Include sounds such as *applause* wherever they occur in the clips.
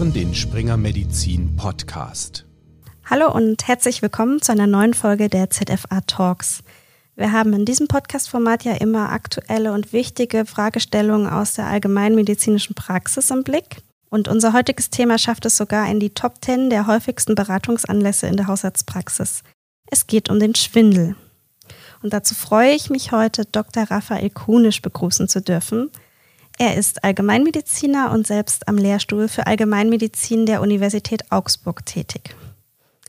hören den Springer Medizin Podcast. Hallo und herzlich willkommen zu einer neuen Folge der ZFA Talks. Wir haben in diesem Podcast-Format ja immer aktuelle und wichtige Fragestellungen aus der allgemeinmedizinischen Praxis im Blick. Und unser heutiges Thema schafft es sogar in die Top 10 der häufigsten Beratungsanlässe in der Hausarztpraxis. Es geht um den Schwindel. Und dazu freue ich mich heute, Dr. Raphael Kunisch begrüßen zu dürfen. Er ist Allgemeinmediziner und selbst am Lehrstuhl für Allgemeinmedizin der Universität Augsburg tätig.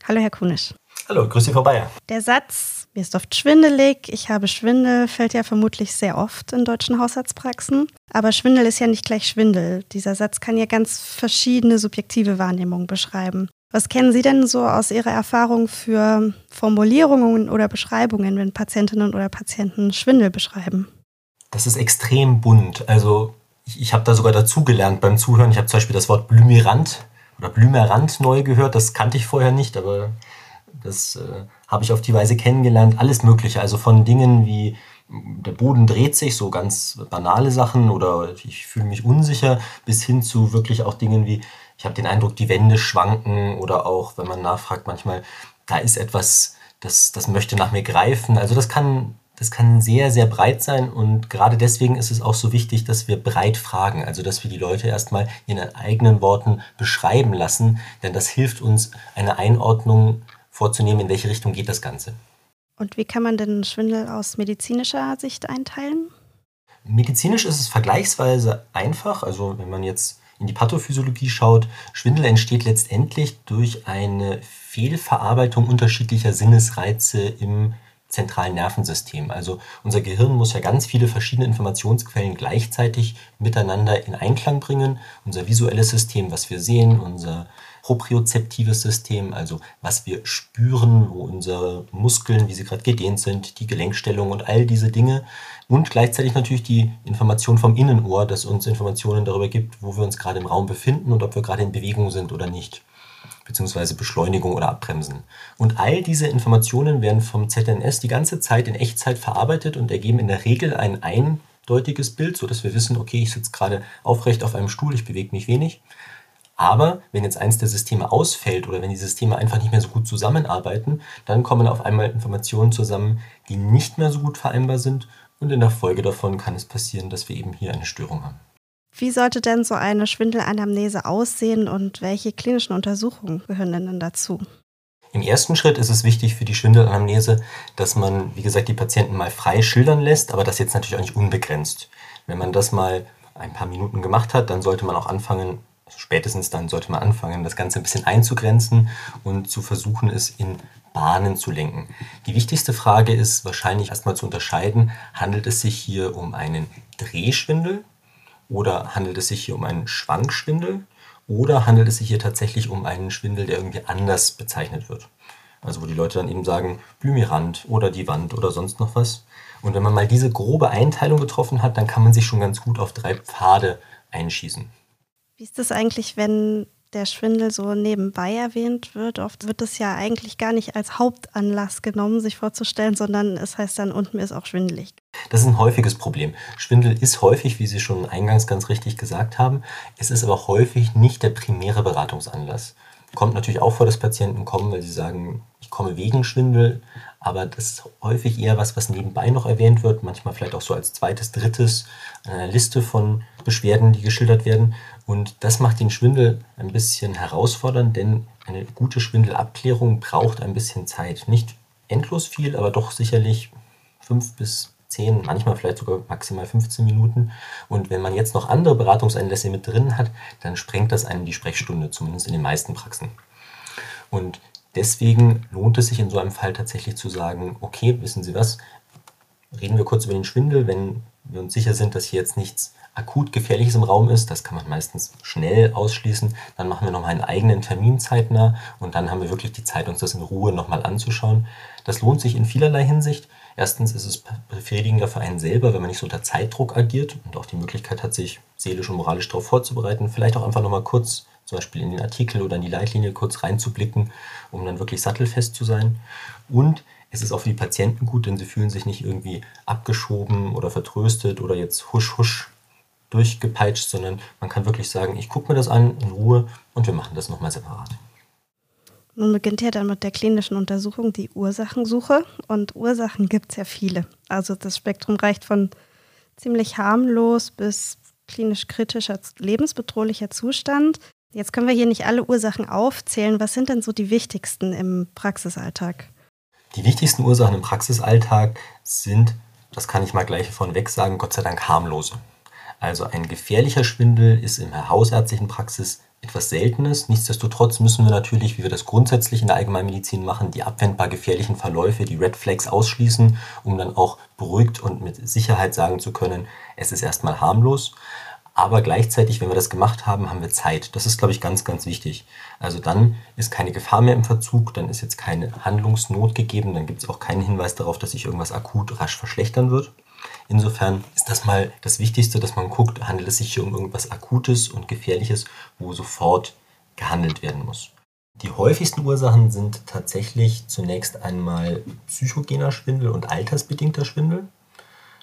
Hallo, Herr Kunisch. Hallo, grüß Sie vorbei. Der Satz, mir ist oft schwindelig, ich habe Schwindel, fällt ja vermutlich sehr oft in deutschen Haushaltspraxen. Aber Schwindel ist ja nicht gleich Schwindel. Dieser Satz kann ja ganz verschiedene subjektive Wahrnehmungen beschreiben. Was kennen Sie denn so aus Ihrer Erfahrung für Formulierungen oder Beschreibungen, wenn Patientinnen oder Patienten Schwindel beschreiben? Das ist extrem bunt. Also ich, ich habe da sogar dazugelernt beim Zuhören. Ich habe zum Beispiel das Wort Blümirant oder Blümerand neu gehört. Das kannte ich vorher nicht, aber das äh, habe ich auf die Weise kennengelernt. Alles Mögliche. Also von Dingen wie der Boden dreht sich, so ganz banale Sachen oder ich fühle mich unsicher, bis hin zu wirklich auch Dingen wie, ich habe den Eindruck, die Wände schwanken oder auch, wenn man nachfragt, manchmal, da ist etwas, das, das möchte nach mir greifen. Also das kann das kann sehr, sehr breit sein und gerade deswegen ist es auch so wichtig, dass wir breit fragen, also dass wir die Leute erstmal in ihren eigenen Worten beschreiben lassen, denn das hilft uns, eine Einordnung vorzunehmen, in welche Richtung geht das Ganze. Und wie kann man denn Schwindel aus medizinischer Sicht einteilen? Medizinisch ist es vergleichsweise einfach, also wenn man jetzt in die Pathophysiologie schaut, Schwindel entsteht letztendlich durch eine Fehlverarbeitung unterschiedlicher Sinnesreize im zentralen Nervensystem. Also unser Gehirn muss ja ganz viele verschiedene Informationsquellen gleichzeitig miteinander in Einklang bringen. Unser visuelles System, was wir sehen, unser propriozeptives System, also was wir spüren, wo unsere Muskeln, wie sie gerade gedehnt sind, die Gelenkstellung und all diese Dinge. Und gleichzeitig natürlich die Information vom Innenohr, das uns Informationen darüber gibt, wo wir uns gerade im Raum befinden und ob wir gerade in Bewegung sind oder nicht beziehungsweise Beschleunigung oder Abbremsen. Und all diese Informationen werden vom ZNS die ganze Zeit in Echtzeit verarbeitet und ergeben in der Regel ein eindeutiges Bild, sodass wir wissen, okay, ich sitze gerade aufrecht auf einem Stuhl, ich bewege mich wenig. Aber wenn jetzt eins der Systeme ausfällt oder wenn die Systeme einfach nicht mehr so gut zusammenarbeiten, dann kommen auf einmal Informationen zusammen, die nicht mehr so gut vereinbar sind und in der Folge davon kann es passieren, dass wir eben hier eine Störung haben. Wie sollte denn so eine Schwindelanamnese aussehen und welche klinischen Untersuchungen gehören denn dazu? Im ersten Schritt ist es wichtig für die Schwindelanamnese, dass man, wie gesagt, die Patienten mal frei schildern lässt, aber das jetzt natürlich auch nicht unbegrenzt. Wenn man das mal ein paar Minuten gemacht hat, dann sollte man auch anfangen, also spätestens dann sollte man anfangen, das Ganze ein bisschen einzugrenzen und zu versuchen, es in Bahnen zu lenken. Die wichtigste Frage ist wahrscheinlich erstmal zu unterscheiden, handelt es sich hier um einen Drehschwindel, oder handelt es sich hier um einen Schwankschwindel? Oder handelt es sich hier tatsächlich um einen Schwindel, der irgendwie anders bezeichnet wird? Also wo die Leute dann eben sagen, Blümirand oder die Wand oder sonst noch was. Und wenn man mal diese grobe Einteilung getroffen hat, dann kann man sich schon ganz gut auf drei Pfade einschießen. Wie ist das eigentlich, wenn der Schwindel so nebenbei erwähnt wird. Oft wird es ja eigentlich gar nicht als Hauptanlass genommen, sich vorzustellen, sondern es heißt dann, mir ist auch schwindelig. Das ist ein häufiges Problem. Schwindel ist häufig, wie Sie schon eingangs ganz richtig gesagt haben, es ist aber häufig nicht der primäre Beratungsanlass. Kommt natürlich auch vor, dass Patienten kommen, weil sie sagen, ich komme wegen Schwindel, aber das ist häufig eher was, was nebenbei noch erwähnt wird, manchmal vielleicht auch so als zweites, drittes in einer Liste von Beschwerden, die geschildert werden. Und das macht den Schwindel ein bisschen herausfordernd, denn eine gute Schwindelabklärung braucht ein bisschen Zeit. Nicht endlos viel, aber doch sicherlich fünf bis zehn, manchmal vielleicht sogar maximal 15 Minuten. Und wenn man jetzt noch andere Beratungseinlässe mit drin hat, dann sprengt das einem die Sprechstunde, zumindest in den meisten Praxen. Und deswegen lohnt es sich in so einem Fall tatsächlich zu sagen, okay, wissen Sie was, reden wir kurz über den Schwindel, wenn wir uns sicher sind, dass hier jetzt nichts akut Gefährliches im Raum ist, das kann man meistens schnell ausschließen, dann machen wir nochmal einen eigenen Termin zeitnah und dann haben wir wirklich die Zeit, uns das in Ruhe nochmal anzuschauen. Das lohnt sich in vielerlei Hinsicht. Erstens ist es befriedigender für einen selber, wenn man nicht so unter Zeitdruck agiert und auch die Möglichkeit hat, sich seelisch und moralisch darauf vorzubereiten. Vielleicht auch einfach nochmal kurz zum Beispiel in den Artikel oder in die Leitlinie kurz reinzublicken, um dann wirklich sattelfest zu sein. Und es ist auch für die Patienten gut, denn sie fühlen sich nicht irgendwie abgeschoben oder vertröstet oder jetzt husch husch durchgepeitscht, sondern man kann wirklich sagen, ich gucke mir das an in Ruhe und wir machen das nochmal separat. Nun beginnt ja dann mit der klinischen Untersuchung die Ursachensuche und Ursachen gibt es ja viele. Also das Spektrum reicht von ziemlich harmlos bis klinisch kritischer, lebensbedrohlicher Zustand. Jetzt können wir hier nicht alle Ursachen aufzählen. Was sind denn so die wichtigsten im Praxisalltag? Die wichtigsten Ursachen im Praxisalltag sind, das kann ich mal gleich vorneweg sagen, Gott sei Dank harmlose. Also ein gefährlicher Schwindel ist in der hausärztlichen Praxis etwas Seltenes. Nichtsdestotrotz müssen wir natürlich, wie wir das grundsätzlich in der Allgemeinmedizin machen, die abwendbar gefährlichen Verläufe, die Red Flags ausschließen, um dann auch beruhigt und mit Sicherheit sagen zu können, es ist erstmal harmlos. Aber gleichzeitig, wenn wir das gemacht haben, haben wir Zeit. Das ist, glaube ich, ganz, ganz wichtig. Also dann ist keine Gefahr mehr im Verzug, dann ist jetzt keine Handlungsnot gegeben, dann gibt es auch keinen Hinweis darauf, dass sich irgendwas akut rasch verschlechtern wird. Insofern ist das mal das Wichtigste, dass man guckt, handelt es sich hier um irgendwas Akutes und Gefährliches, wo sofort gehandelt werden muss. Die häufigsten Ursachen sind tatsächlich zunächst einmal psychogener Schwindel und altersbedingter Schwindel.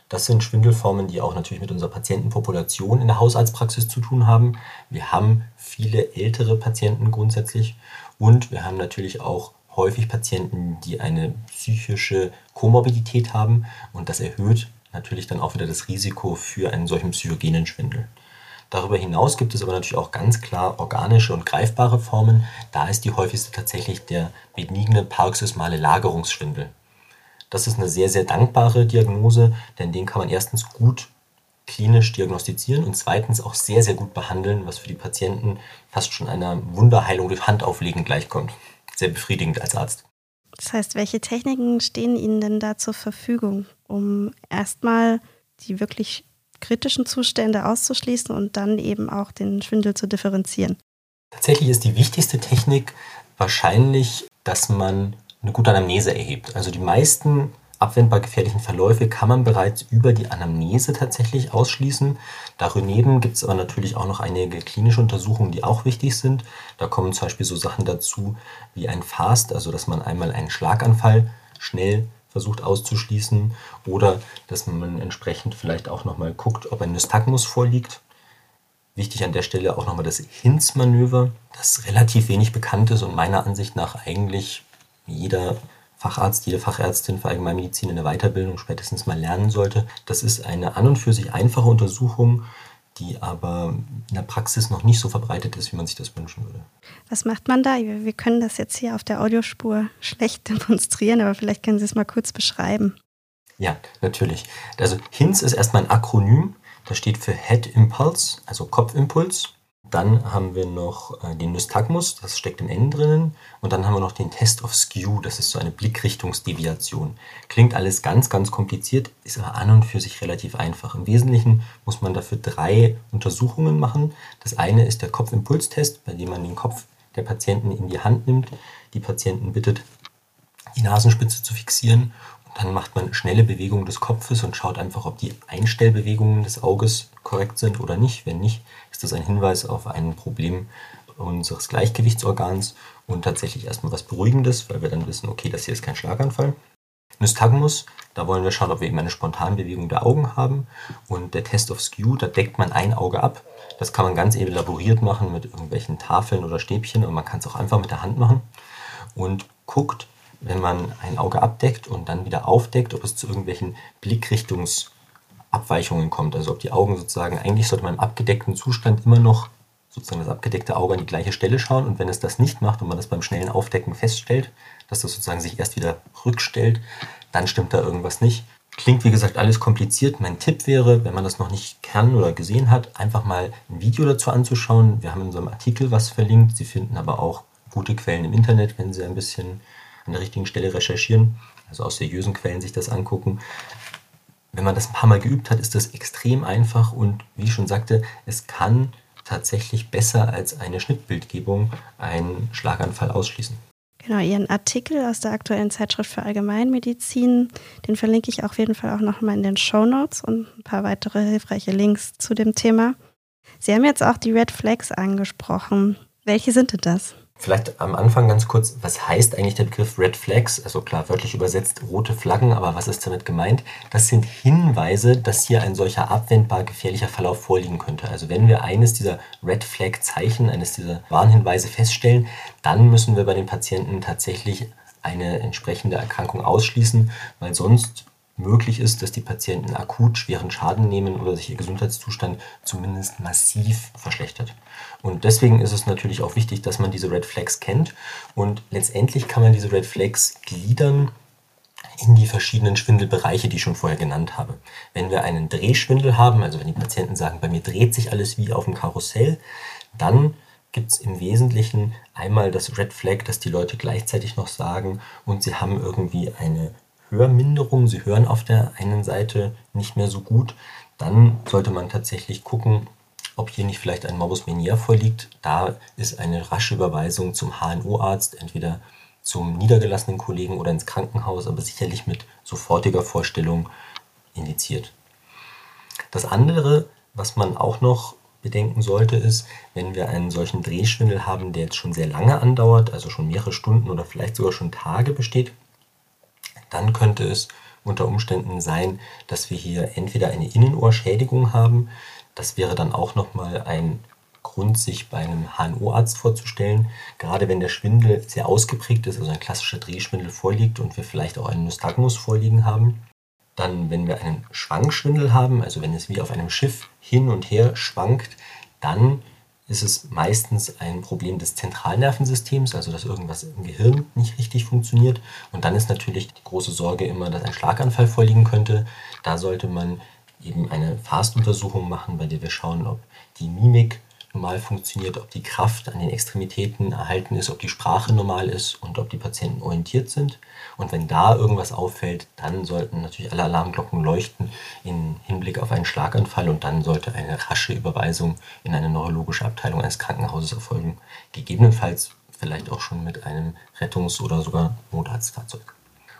Das sind Schwindelformen, die auch natürlich mit unserer Patientenpopulation in der Hausarztpraxis zu tun haben. Wir haben viele ältere Patienten grundsätzlich und wir haben natürlich auch häufig Patienten, die eine psychische Komorbidität haben und das erhöht natürlich dann auch wieder das Risiko für einen solchen psychogenen Schwindel. Darüber hinaus gibt es aber natürlich auch ganz klar organische und greifbare Formen. Da ist die häufigste tatsächlich der benigne paroxysmale Lagerungsschwindel. Das ist eine sehr, sehr dankbare Diagnose, denn den kann man erstens gut klinisch diagnostizieren und zweitens auch sehr, sehr gut behandeln, was für die Patienten fast schon einer Wunderheilung durch Handauflegen gleichkommt. Sehr befriedigend als Arzt. Das heißt, welche Techniken stehen Ihnen denn da zur Verfügung, um erstmal die wirklich kritischen Zustände auszuschließen und dann eben auch den Schwindel zu differenzieren? Tatsächlich ist die wichtigste Technik wahrscheinlich, dass man eine gute Anamnese erhebt. Also die meisten abwendbar gefährlichen Verläufe kann man bereits über die Anamnese tatsächlich ausschließen. Daneben gibt es aber natürlich auch noch einige klinische Untersuchungen, die auch wichtig sind. Da kommen zum Beispiel so Sachen dazu wie ein Fast, also dass man einmal einen Schlaganfall schnell versucht auszuschließen oder dass man entsprechend vielleicht auch nochmal guckt, ob ein Nystagmus vorliegt. Wichtig an der Stelle auch nochmal das Hinz-Manöver, das relativ wenig bekannt ist und meiner Ansicht nach eigentlich jeder Facharzt, jede Fachärztin für Allgemeinmedizin in der Weiterbildung spätestens mal lernen sollte. Das ist eine an und für sich einfache Untersuchung, die aber in der Praxis noch nicht so verbreitet ist, wie man sich das wünschen würde. Was macht man da? Wir können das jetzt hier auf der Audiospur schlecht *laughs* demonstrieren, aber vielleicht können Sie es mal kurz beschreiben. Ja, natürlich. Also HINS ist erstmal ein Akronym. Das steht für Head Impulse, also Kopfimpuls. Dann haben wir noch äh, den Nystagmus, das steckt im N drinnen. Und dann haben wir noch den Test of Skew, das ist so eine Blickrichtungsdeviation. Klingt alles ganz, ganz kompliziert, ist aber an und für sich relativ einfach. Im Wesentlichen muss man dafür drei Untersuchungen machen. Das eine ist der Kopfimpulstest, bei dem man den Kopf der Patienten in die Hand nimmt, die Patienten bittet, die Nasenspitze zu fixieren dann macht man schnelle Bewegungen des Kopfes und schaut einfach, ob die Einstellbewegungen des Auges korrekt sind oder nicht. Wenn nicht, ist das ein Hinweis auf ein Problem unseres Gleichgewichtsorgans und tatsächlich erstmal was Beruhigendes, weil wir dann wissen, okay, das hier ist kein Schlaganfall. Nystagmus, da wollen wir schauen, ob wir eben eine Spontanbewegung der Augen haben. Und der Test of Skew, da deckt man ein Auge ab. Das kann man ganz elaboriert machen mit irgendwelchen Tafeln oder Stäbchen und man kann es auch einfach mit der Hand machen und guckt, wenn man ein Auge abdeckt und dann wieder aufdeckt, ob es zu irgendwelchen Blickrichtungsabweichungen kommt. Also ob die Augen sozusagen, eigentlich sollte man im abgedeckten Zustand immer noch sozusagen das abgedeckte Auge an die gleiche Stelle schauen. Und wenn es das nicht macht und man das beim schnellen Aufdecken feststellt, dass das sozusagen sich erst wieder rückstellt, dann stimmt da irgendwas nicht. Klingt wie gesagt alles kompliziert. Mein Tipp wäre, wenn man das noch nicht kann oder gesehen hat, einfach mal ein Video dazu anzuschauen. Wir haben in unserem Artikel was verlinkt. Sie finden aber auch gute Quellen im Internet, wenn Sie ein bisschen an der richtigen Stelle recherchieren, also aus seriösen Quellen sich das angucken. Wenn man das ein paar Mal geübt hat, ist das extrem einfach und wie ich schon sagte, es kann tatsächlich besser als eine Schnittbildgebung einen Schlaganfall ausschließen. Genau, Ihren Artikel aus der aktuellen Zeitschrift für Allgemeinmedizin, den verlinke ich auf jeden Fall auch nochmal in den Show Notes und ein paar weitere hilfreiche Links zu dem Thema. Sie haben jetzt auch die Red Flags angesprochen. Welche sind denn das? Vielleicht am Anfang ganz kurz, was heißt eigentlich der Begriff Red Flags? Also klar, wörtlich übersetzt rote Flaggen, aber was ist damit gemeint? Das sind Hinweise, dass hier ein solcher abwendbar gefährlicher Verlauf vorliegen könnte. Also wenn wir eines dieser Red Flag Zeichen, eines dieser Warnhinweise feststellen, dann müssen wir bei den Patienten tatsächlich eine entsprechende Erkrankung ausschließen, weil sonst möglich ist, dass die Patienten akut schweren Schaden nehmen oder sich ihr Gesundheitszustand zumindest massiv verschlechtert. Und deswegen ist es natürlich auch wichtig, dass man diese Red Flags kennt. Und letztendlich kann man diese Red Flags gliedern in die verschiedenen Schwindelbereiche, die ich schon vorher genannt habe. Wenn wir einen Drehschwindel haben, also wenn die Patienten sagen, bei mir dreht sich alles wie auf dem Karussell, dann gibt es im Wesentlichen einmal das Red Flag, dass die Leute gleichzeitig noch sagen und sie haben irgendwie eine Hörminderung, sie hören auf der einen Seite nicht mehr so gut, dann sollte man tatsächlich gucken, ob hier nicht vielleicht ein Morbus Menier vorliegt. Da ist eine rasche Überweisung zum HNO-Arzt, entweder zum niedergelassenen Kollegen oder ins Krankenhaus, aber sicherlich mit sofortiger Vorstellung indiziert. Das andere, was man auch noch bedenken sollte, ist, wenn wir einen solchen Drehschwindel haben, der jetzt schon sehr lange andauert, also schon mehrere Stunden oder vielleicht sogar schon Tage besteht, dann könnte es unter Umständen sein, dass wir hier entweder eine Innenohrschädigung haben, das wäre dann auch nochmal ein Grund, sich bei einem HNO-Arzt vorzustellen, gerade wenn der Schwindel sehr ausgeprägt ist, also ein klassischer Drehschwindel vorliegt und wir vielleicht auch einen Nystagmus vorliegen haben. Dann, wenn wir einen Schwankschwindel haben, also wenn es wie auf einem Schiff hin und her schwankt, dann ist es meistens ein Problem des Zentralnervensystems, also dass irgendwas im Gehirn nicht richtig funktioniert. Und dann ist natürlich die große Sorge immer, dass ein Schlaganfall vorliegen könnte. Da sollte man eben eine Fastuntersuchung machen, bei der wir schauen, ob die Mimik normal funktioniert, ob die Kraft an den Extremitäten erhalten ist, ob die Sprache normal ist und ob die Patienten orientiert sind. Und wenn da irgendwas auffällt, dann sollten natürlich alle Alarmglocken leuchten im Hinblick auf einen Schlaganfall und dann sollte eine rasche Überweisung in eine neurologische Abteilung eines Krankenhauses erfolgen. Gegebenenfalls vielleicht auch schon mit einem Rettungs- oder sogar Notarztfahrzeug.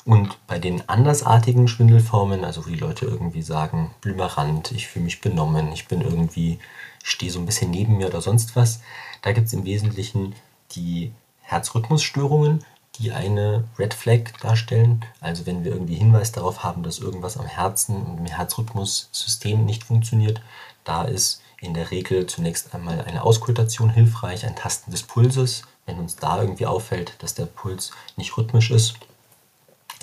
Und bei den andersartigen Schwindelformen, also wo die Leute irgendwie sagen, Blümerand, ich fühle mich benommen, ich bin irgendwie stehe so ein bisschen neben mir oder sonst was. Da gibt es im Wesentlichen die Herzrhythmusstörungen, die eine Red Flag darstellen. Also wenn wir irgendwie Hinweis darauf haben, dass irgendwas am Herzen und im Herzrhythmussystem nicht funktioniert, da ist in der Regel zunächst einmal eine Auskultation hilfreich, ein Tasten des Pulses. Wenn uns da irgendwie auffällt, dass der Puls nicht rhythmisch ist,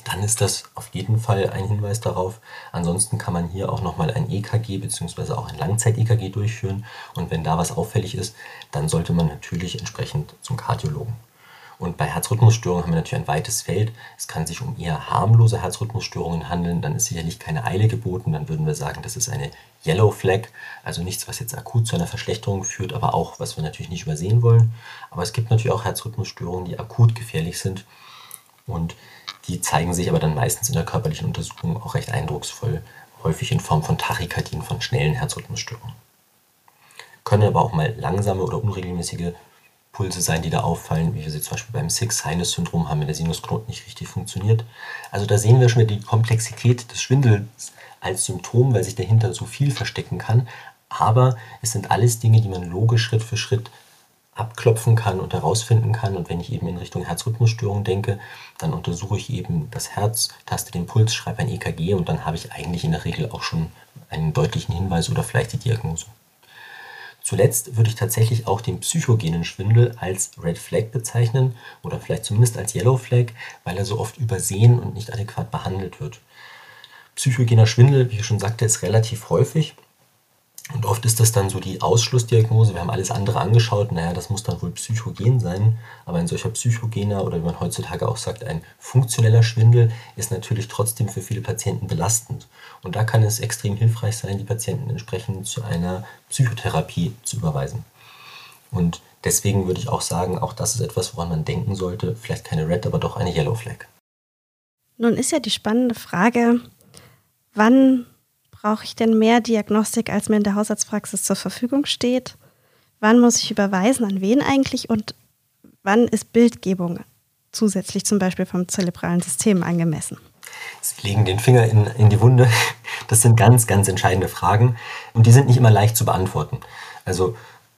dann ist das auf jeden Fall ein Hinweis darauf. Ansonsten kann man hier auch nochmal ein EKG bzw. auch ein Langzeit-EKG durchführen. Und wenn da was auffällig ist, dann sollte man natürlich entsprechend zum Kardiologen. Und bei Herzrhythmusstörungen haben wir natürlich ein weites Feld. Es kann sich um eher harmlose Herzrhythmusstörungen handeln. Dann ist sicherlich keine Eile geboten. Dann würden wir sagen, das ist eine Yellow Flag. Also nichts, was jetzt akut zu einer Verschlechterung führt, aber auch, was wir natürlich nicht übersehen wollen. Aber es gibt natürlich auch Herzrhythmusstörungen, die akut gefährlich sind. Und die zeigen sich aber dann meistens in der körperlichen Untersuchung auch recht eindrucksvoll, häufig in Form von Tachykardien, von schnellen Herzrhythmusstörungen. Können aber auch mal langsame oder unregelmäßige Pulse sein, die da auffallen, wie wir sie zum Beispiel beim Six-Sinus-Syndrom haben, wenn der Sinusknoten nicht richtig funktioniert. Also da sehen wir schon wieder die Komplexität des Schwindels als Symptom, weil sich dahinter so viel verstecken kann. Aber es sind alles Dinge, die man logisch Schritt für Schritt abklopfen kann und herausfinden kann. Und wenn ich eben in Richtung Herzrhythmusstörung denke, dann untersuche ich eben das Herz, taste den Puls, schreibe ein EKG und dann habe ich eigentlich in der Regel auch schon einen deutlichen Hinweis oder vielleicht die Diagnose. Zuletzt würde ich tatsächlich auch den psychogenen Schwindel als Red Flag bezeichnen oder vielleicht zumindest als Yellow Flag, weil er so oft übersehen und nicht adäquat behandelt wird. Psychogener Schwindel, wie ich schon sagte, ist relativ häufig und oft ist das dann so die Ausschlussdiagnose. Wir haben alles andere angeschaut. Naja, das muss dann wohl psychogen sein. Aber ein solcher psychogener oder wie man heutzutage auch sagt, ein funktioneller Schwindel ist natürlich trotzdem für viele Patienten belastend. Und da kann es extrem hilfreich sein, die Patienten entsprechend zu einer Psychotherapie zu überweisen. Und deswegen würde ich auch sagen, auch das ist etwas, woran man denken sollte. Vielleicht keine Red, aber doch eine Yellow Flag. Nun ist ja die spannende Frage, wann brauche ich denn mehr Diagnostik, als mir in der Hausarztpraxis zur Verfügung steht? Wann muss ich überweisen, an wen eigentlich? Und wann ist Bildgebung zusätzlich zum Beispiel vom zerebralen System angemessen? Sie legen den Finger in, in die Wunde. Das sind ganz, ganz entscheidende Fragen und die sind nicht immer leicht zu beantworten. Also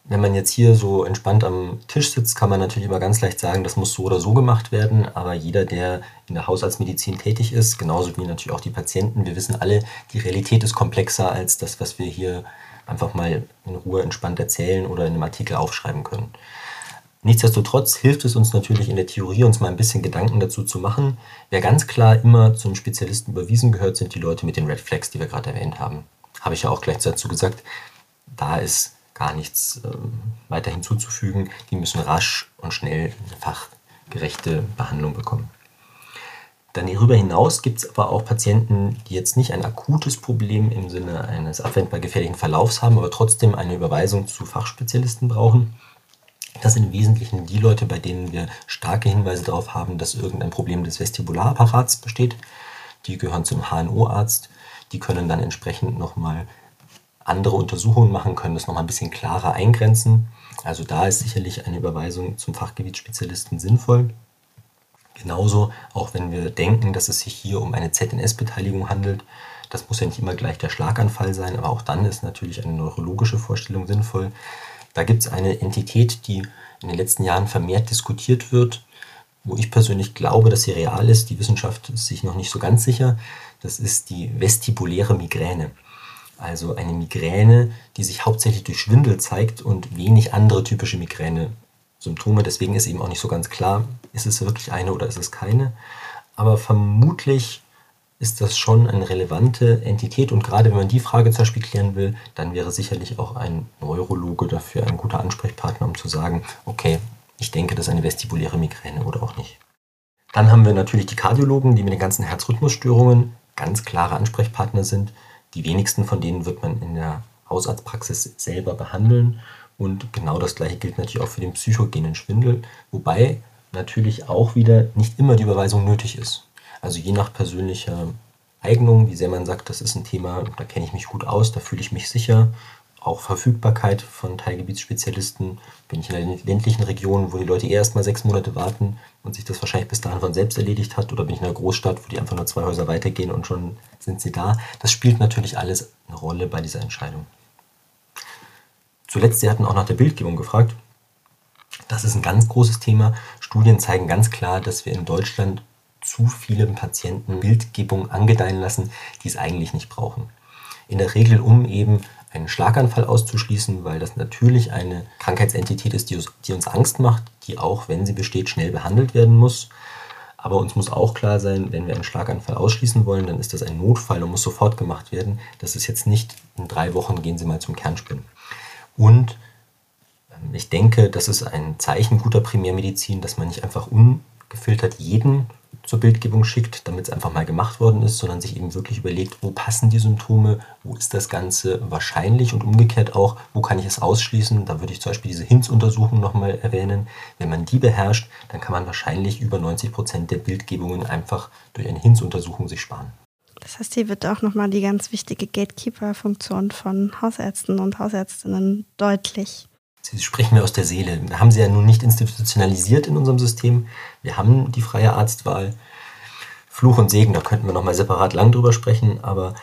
wenn man jetzt hier so entspannt am Tisch sitzt, kann man natürlich immer ganz leicht sagen, das muss so oder so gemacht werden. Aber jeder, der in der Hausarztmedizin tätig ist, genauso wie natürlich auch die Patienten, wir wissen alle, die Realität ist komplexer als das, was wir hier einfach mal in Ruhe entspannt erzählen oder in einem Artikel aufschreiben können. Nichtsdestotrotz hilft es uns natürlich in der Theorie, uns mal ein bisschen Gedanken dazu zu machen. Wer ganz klar immer zum Spezialisten überwiesen gehört, sind die Leute mit den Red Flags, die wir gerade erwähnt haben. Habe ich ja auch gleich dazu gesagt. Da ist gar nichts ähm, weiter hinzuzufügen. Die müssen rasch und schnell eine fachgerechte Behandlung bekommen. Darüber hinaus gibt es aber auch Patienten, die jetzt nicht ein akutes Problem im Sinne eines abwendbar gefährlichen Verlaufs haben, aber trotzdem eine Überweisung zu Fachspezialisten brauchen. Das sind im Wesentlichen die Leute, bei denen wir starke Hinweise darauf haben, dass irgendein Problem des Vestibularapparats besteht. Die gehören zum HNO-Arzt. Die können dann entsprechend nochmal andere Untersuchungen machen, können das nochmal ein bisschen klarer eingrenzen. Also da ist sicherlich eine Überweisung zum Fachgebietsspezialisten sinnvoll. Genauso, auch wenn wir denken, dass es sich hier um eine ZNS-Beteiligung handelt. Das muss ja nicht immer gleich der Schlaganfall sein, aber auch dann ist natürlich eine neurologische Vorstellung sinnvoll. Da gibt es eine Entität, die in den letzten Jahren vermehrt diskutiert wird, wo ich persönlich glaube, dass sie real ist. Die Wissenschaft ist sich noch nicht so ganz sicher. Das ist die vestibuläre Migräne. Also eine Migräne, die sich hauptsächlich durch Schwindel zeigt und wenig andere typische Migräne-Symptome. Deswegen ist eben auch nicht so ganz klar, ist es wirklich eine oder ist es keine. Aber vermutlich ist das schon eine relevante Entität und gerade wenn man die Frage zum Beispiel klären will, dann wäre sicherlich auch ein Neurologe dafür ein guter Ansprechpartner, um zu sagen, okay, ich denke, das ist eine vestibuläre Migräne oder auch nicht. Dann haben wir natürlich die Kardiologen, die mit den ganzen Herzrhythmusstörungen ganz klare Ansprechpartner sind. Die wenigsten von denen wird man in der Hausarztpraxis selber behandeln. Und genau das gleiche gilt natürlich auch für den psychogenen Schwindel, wobei natürlich auch wieder nicht immer die Überweisung nötig ist. Also je nach persönlicher Eignung, wie sehr man sagt, das ist ein Thema, da kenne ich mich gut aus, da fühle ich mich sicher. Auch Verfügbarkeit von Teilgebietsspezialisten. Bin ich in einer ländlichen Region, wo die Leute erst mal sechs Monate warten und sich das wahrscheinlich bis dahin von selbst erledigt hat, oder bin ich in einer Großstadt, wo die einfach nur zwei Häuser weitergehen und schon sind sie da. Das spielt natürlich alles eine Rolle bei dieser Entscheidung. Zuletzt, Sie hatten auch nach der Bildgebung gefragt. Das ist ein ganz großes Thema. Studien zeigen ganz klar, dass wir in Deutschland zu vielen Patienten Bildgebung angedeihen lassen, die es eigentlich nicht brauchen. In der Regel, um eben einen Schlaganfall auszuschließen, weil das natürlich eine Krankheitsentität ist, die uns, Angst macht, die auch, wenn sie besteht, schnell behandelt werden muss. Aber uns muss auch klar sein, wenn wir einen Schlaganfall ausschließen wollen, dann ist das ein Notfall und muss sofort gemacht werden. Das ist jetzt nicht in drei Wochen gehen Sie mal zum Kernspinnen. Und ähm, ich denke, das ist ein Zeichen guter Primärmedizin, dass man nicht einfach ungefiltert jeden zur Bildgebung schickt, damit es einfach mal gemacht worden ist, sondern sich eben wirklich überlegt, wo passen die Symptome, wo ist das Ganze wahrscheinlich und umgekehrt auch, wo kann ich es ausschließen. Da würde ich zum Beispiel diese HINS-Untersuchung nochmal erwähnen. Wenn man die beherrscht, dann kann man wahrscheinlich über 90 Prozent der Bildgebungen einfach durch eine HINS-Untersuchung sich sparen. Das heißt, hier wird auch nochmal die ganz wichtige Gatekeeper-Funktion von Hausärzten und Hausärztinnen deutlich. Sie sprechen mir aus der Seele. Wir haben sie ja nun nicht institutionalisiert in unserem System. Wir haben die freie Arztwahl. Fluch und Segen, da könnten wir nochmal separat lang drüber sprechen, aber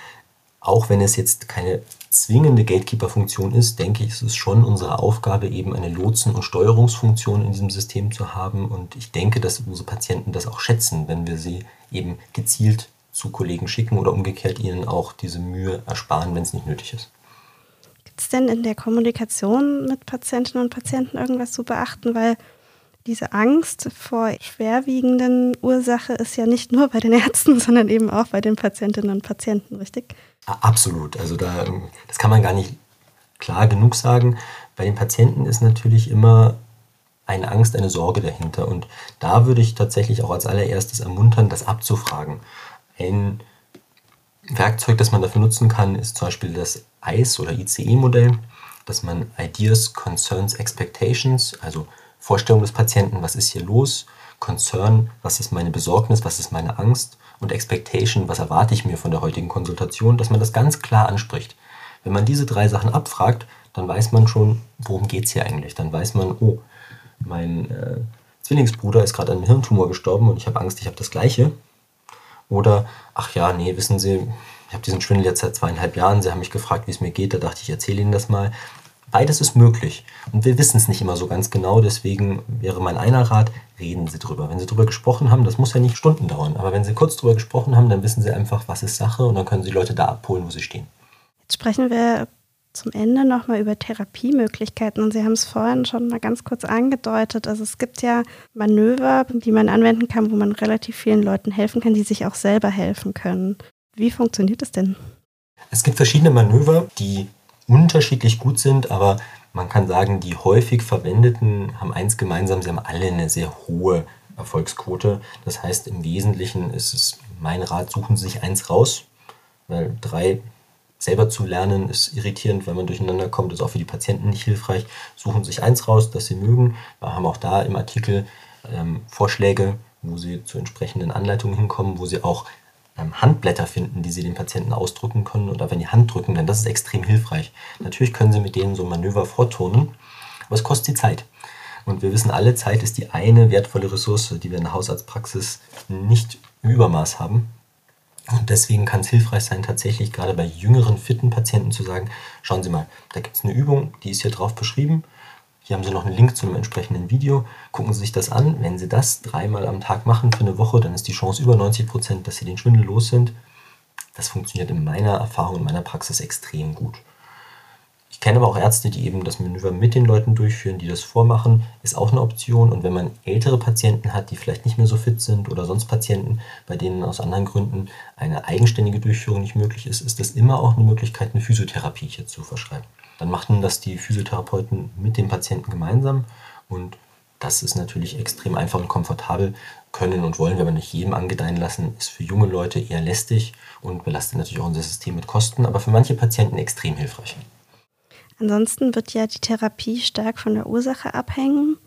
auch wenn es jetzt keine zwingende Gatekeeper-Funktion ist, denke ich, ist es schon unsere Aufgabe, eben eine Lotsen- und Steuerungsfunktion in diesem System zu haben. Und ich denke, dass unsere Patienten das auch schätzen, wenn wir sie eben gezielt zu Kollegen schicken oder umgekehrt ihnen auch diese Mühe ersparen, wenn es nicht nötig ist. Gibt es denn in der Kommunikation mit Patientinnen und Patienten irgendwas zu beachten? Weil diese Angst vor schwerwiegenden Ursache ist ja nicht nur bei den Ärzten, *laughs* sondern eben auch bei den Patientinnen und Patienten, richtig? Absolut. Also da, das kann man gar nicht klar genug sagen. Bei den Patienten ist natürlich immer eine Angst, eine Sorge dahinter. Und da würde ich tatsächlich auch als allererstes ermuntern, das abzufragen. Ein Werkzeug, das man dafür nutzen kann, ist zum Beispiel das ICE oder ICE-Modell, dass man Ideas, Concerns, Expectations, also Vorstellung des Patienten, was ist hier los, Concern, was ist meine Besorgnis, was ist meine Angst und Expectation, was erwarte ich mir von der heutigen Konsultation, dass man das ganz klar anspricht. Wenn man diese drei Sachen abfragt, dann weiß man schon, worum geht es hier eigentlich. Dann weiß man, oh, mein äh, Zwillingsbruder ist gerade an einem Hirntumor gestorben und ich habe Angst, ich habe das gleiche. Oder, ach ja, nee, wissen Sie, ich habe diesen Schwindel jetzt seit zweieinhalb Jahren, Sie haben mich gefragt, wie es mir geht, da dachte ich, ich erzähle Ihnen das mal. Beides ist möglich. Und wir wissen es nicht immer so ganz genau. Deswegen wäre mein einer Rat, reden Sie drüber. Wenn Sie drüber gesprochen haben, das muss ja nicht Stunden dauern. Aber wenn Sie kurz drüber gesprochen haben, dann wissen Sie einfach, was ist Sache. Und dann können Sie Leute da abholen, wo sie stehen. Jetzt sprechen wir zum Ende nochmal über Therapiemöglichkeiten. Und Sie haben es vorhin schon mal ganz kurz angedeutet. Also es gibt ja Manöver, die man anwenden kann, wo man relativ vielen Leuten helfen kann, die sich auch selber helfen können. Wie funktioniert das denn? Es gibt verschiedene Manöver, die unterschiedlich gut sind, aber man kann sagen, die häufig verwendeten haben eins gemeinsam, sie haben alle eine sehr hohe Erfolgsquote. Das heißt, im Wesentlichen ist es mein Rat, suchen Sie sich eins raus, weil drei selber zu lernen ist irritierend, wenn man durcheinander kommt, ist auch für die Patienten nicht hilfreich. Suchen Sie sich eins raus, das Sie mögen. Wir haben auch da im Artikel ähm, Vorschläge, wo Sie zu entsprechenden Anleitungen hinkommen, wo Sie auch ähm, Handblätter finden, die Sie den Patienten ausdrücken können oder wenn die Hand drücken, denn das ist extrem hilfreich. Natürlich können Sie mit denen so Manöver vorturnen, aber es kostet die Zeit. Und wir wissen alle, Zeit ist die eine wertvolle Ressource, die wir in der Hausarztpraxis nicht im Übermaß haben. Und deswegen kann es hilfreich sein, tatsächlich gerade bei jüngeren, fitten Patienten zu sagen, schauen Sie mal, da gibt es eine Übung, die ist hier drauf beschrieben. Hier haben Sie noch einen Link zu einem entsprechenden Video. Gucken Sie sich das an. Wenn Sie das dreimal am Tag machen für eine Woche, dann ist die Chance über 90 Prozent, dass Sie den Schwindel los sind. Das funktioniert in meiner Erfahrung, in meiner Praxis extrem gut. Ich kenne aber auch Ärzte, die eben das Manöver mit den Leuten durchführen, die das vormachen, ist auch eine Option. Und wenn man ältere Patienten hat, die vielleicht nicht mehr so fit sind oder sonst Patienten, bei denen aus anderen Gründen eine eigenständige Durchführung nicht möglich ist, ist das immer auch eine Möglichkeit, eine Physiotherapie hier zu verschreiben. Dann machten das die Physiotherapeuten mit dem Patienten gemeinsam und das ist natürlich extrem einfach und komfortabel, können und wollen wir aber nicht jedem angedeihen lassen, ist für junge Leute eher lästig und belastet natürlich auch unser System mit Kosten, aber für manche Patienten extrem hilfreich. Ansonsten wird ja die Therapie stark von der Ursache abhängen,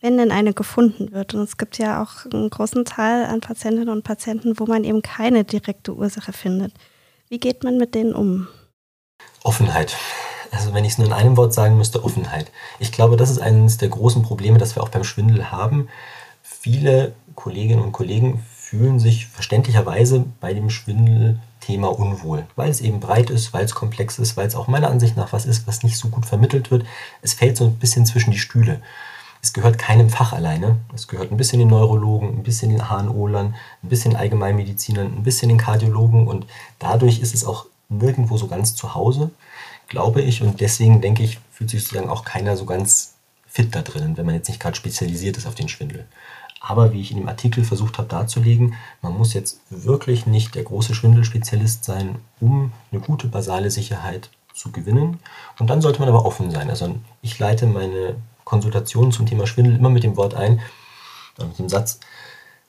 wenn denn eine gefunden wird. Und es gibt ja auch einen großen Teil an Patientinnen und Patienten, wo man eben keine direkte Ursache findet. Wie geht man mit denen um? Offenheit. Also wenn ich es nur in einem Wort sagen müsste, Offenheit. Ich glaube, das ist eines der großen Probleme, das wir auch beim Schwindel haben. Viele Kolleginnen und Kollegen fühlen sich verständlicherweise bei dem Schwindel Thema unwohl, weil es eben breit ist, weil es komplex ist, weil es auch meiner Ansicht nach was ist, was nicht so gut vermittelt wird. Es fällt so ein bisschen zwischen die Stühle. Es gehört keinem Fach alleine. Es gehört ein bisschen den Neurologen, ein bisschen den HNO-Lern, ein bisschen Allgemeinmedizinern, ein bisschen den Kardiologen und dadurch ist es auch nirgendwo so ganz zu Hause, glaube ich. Und deswegen denke ich, fühlt sich sozusagen auch keiner so ganz fit da drin, wenn man jetzt nicht gerade spezialisiert ist auf den Schwindel. Aber wie ich in dem Artikel versucht habe darzulegen, man muss jetzt wirklich nicht der große Schwindelspezialist sein, um eine gute basale Sicherheit zu gewinnen. Und dann sollte man aber offen sein. Also ich leite meine Konsultationen zum Thema Schwindel immer mit dem Wort ein, mit dem Satz,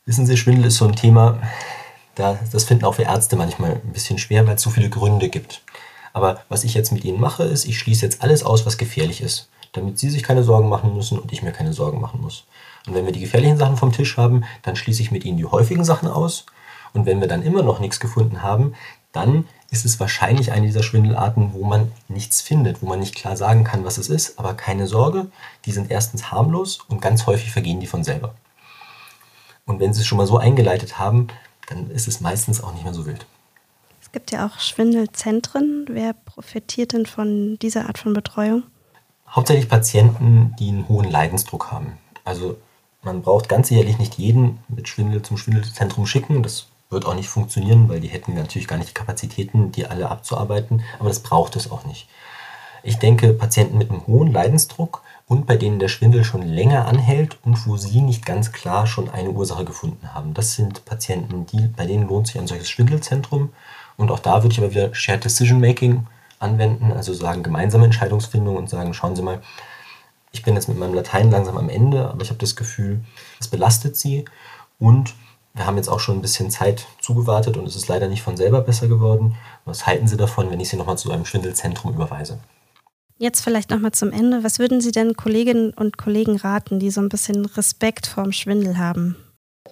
wissen Sie, Schwindel ist so ein Thema, das finden auch wir Ärzte manchmal ein bisschen schwer, weil es so viele Gründe gibt. Aber was ich jetzt mit Ihnen mache, ist, ich schließe jetzt alles aus, was gefährlich ist, damit Sie sich keine Sorgen machen müssen und ich mir keine Sorgen machen muss. Und wenn wir die gefährlichen Sachen vom Tisch haben, dann schließe ich mit ihnen die häufigen Sachen aus. Und wenn wir dann immer noch nichts gefunden haben, dann ist es wahrscheinlich eine dieser Schwindelarten, wo man nichts findet, wo man nicht klar sagen kann, was es ist. Aber keine Sorge, die sind erstens harmlos und ganz häufig vergehen die von selber. Und wenn sie es schon mal so eingeleitet haben, dann ist es meistens auch nicht mehr so wild. Es gibt ja auch Schwindelzentren. Wer profitiert denn von dieser Art von Betreuung? Hauptsächlich Patienten, die einen hohen Leidensdruck haben. Also man braucht ganz sicherlich nicht jeden mit Schwindel zum Schwindelzentrum schicken. Das wird auch nicht funktionieren, weil die hätten natürlich gar nicht die Kapazitäten, die alle abzuarbeiten. Aber das braucht es auch nicht. Ich denke, Patienten mit einem hohen Leidensdruck und bei denen der Schwindel schon länger anhält und wo sie nicht ganz klar schon eine Ursache gefunden haben. Das sind Patienten, die, bei denen lohnt sich ein solches Schwindelzentrum. Und auch da würde ich aber wieder Shared Decision Making anwenden, also sagen gemeinsame Entscheidungsfindung und sagen, schauen Sie mal, ich bin jetzt mit meinem Latein langsam am Ende, aber ich habe das Gefühl, es belastet sie und wir haben jetzt auch schon ein bisschen Zeit zugewartet und es ist leider nicht von selber besser geworden. Was halten Sie davon, wenn ich Sie nochmal zu einem Schwindelzentrum überweise? Jetzt vielleicht nochmal zum Ende. Was würden Sie denn Kolleginnen und Kollegen raten, die so ein bisschen Respekt vorm Schwindel haben?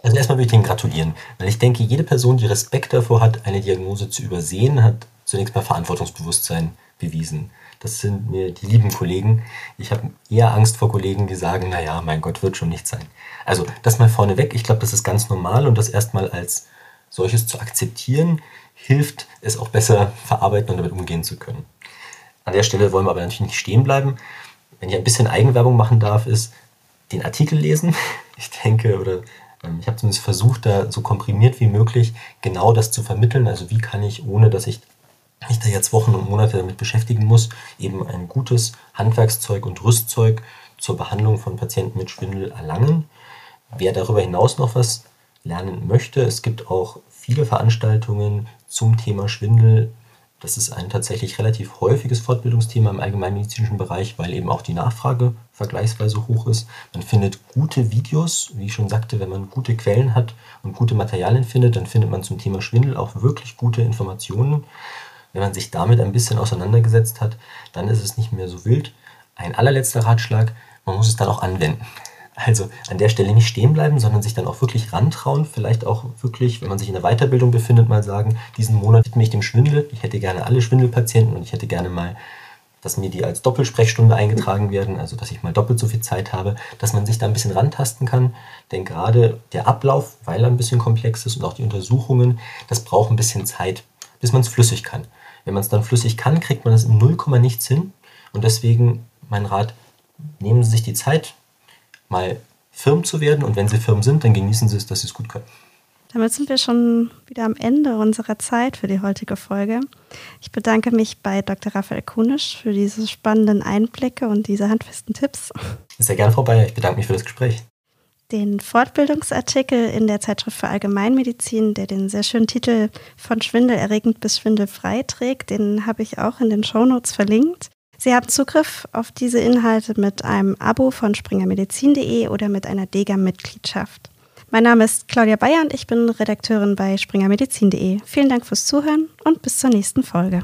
Also erstmal würde ich Ihnen gratulieren, weil ich denke, jede Person, die Respekt davor hat, eine Diagnose zu übersehen, hat zunächst mal Verantwortungsbewusstsein bewiesen. Das sind mir die lieben Kollegen. Ich habe eher Angst vor Kollegen, die sagen, naja, mein Gott, wird schon nicht sein. Also das mal vorneweg. Ich glaube, das ist ganz normal und das erstmal als solches zu akzeptieren, hilft es auch besser verarbeiten und damit umgehen zu können. An der Stelle wollen wir aber natürlich nicht stehen bleiben. Wenn ich ein bisschen Eigenwerbung machen darf, ist den Artikel lesen. *laughs* Ich denke, oder ähm, ich habe zumindest versucht, da so komprimiert wie möglich genau das zu vermitteln. Also wie kann ich, ohne dass ich mich da jetzt Wochen und Monate damit beschäftigen muss, eben ein gutes Handwerkszeug und Rüstzeug zur Behandlung von Patienten mit Schwindel erlangen. Wer darüber hinaus noch was lernen möchte, es gibt auch viele Veranstaltungen zum Thema Schwindel das ist ein tatsächlich relativ häufiges Fortbildungsthema im allgemeinmedizinischen Bereich, weil eben auch die Nachfrage vergleichsweise hoch ist. Man findet gute Videos, wie ich schon sagte, wenn man gute Quellen hat und gute Materialien findet, dann findet man zum Thema Schwindel auch wirklich gute Informationen. Wenn man sich damit ein bisschen auseinandergesetzt hat, dann ist es nicht mehr so wild. Ein allerletzter Ratschlag, man muss es dann auch anwenden. Also an der Stelle nicht stehen bleiben, sondern sich dann auch wirklich rantrauen. Vielleicht auch wirklich, wenn man sich in der Weiterbildung befindet, mal sagen, diesen Monat widme ich dem Schwindel. Ich hätte gerne alle Schwindelpatienten und ich hätte gerne mal, dass mir die als Doppelsprechstunde eingetragen werden, also dass ich mal doppelt so viel Zeit habe, dass man sich da ein bisschen rantasten kann. Denn gerade der Ablauf, weil er ein bisschen komplex ist und auch die Untersuchungen, das braucht ein bisschen Zeit, bis man es flüssig kann. Wenn man es dann flüssig kann, kriegt man es im Nullkomma nichts hin. Und deswegen mein Rat, nehmen Sie sich die Zeit, mal firm zu werden. Und wenn sie firm sind, dann genießen sie es, dass sie es gut können. Damit sind wir schon wieder am Ende unserer Zeit für die heutige Folge. Ich bedanke mich bei Dr. Raphael Kunisch für diese spannenden Einblicke und diese handfesten Tipps. Sehr gerne, Frau Bayer. Ich bedanke mich für das Gespräch. Den Fortbildungsartikel in der Zeitschrift für Allgemeinmedizin, der den sehr schönen Titel von schwindelerregend bis schwindelfrei trägt, den habe ich auch in den Shownotes verlinkt. Sie haben Zugriff auf diese Inhalte mit einem Abo von springermedizin.de oder mit einer Dega-Mitgliedschaft. Mein Name ist Claudia Bayer und ich bin Redakteurin bei springermedizin.de. Vielen Dank fürs Zuhören und bis zur nächsten Folge.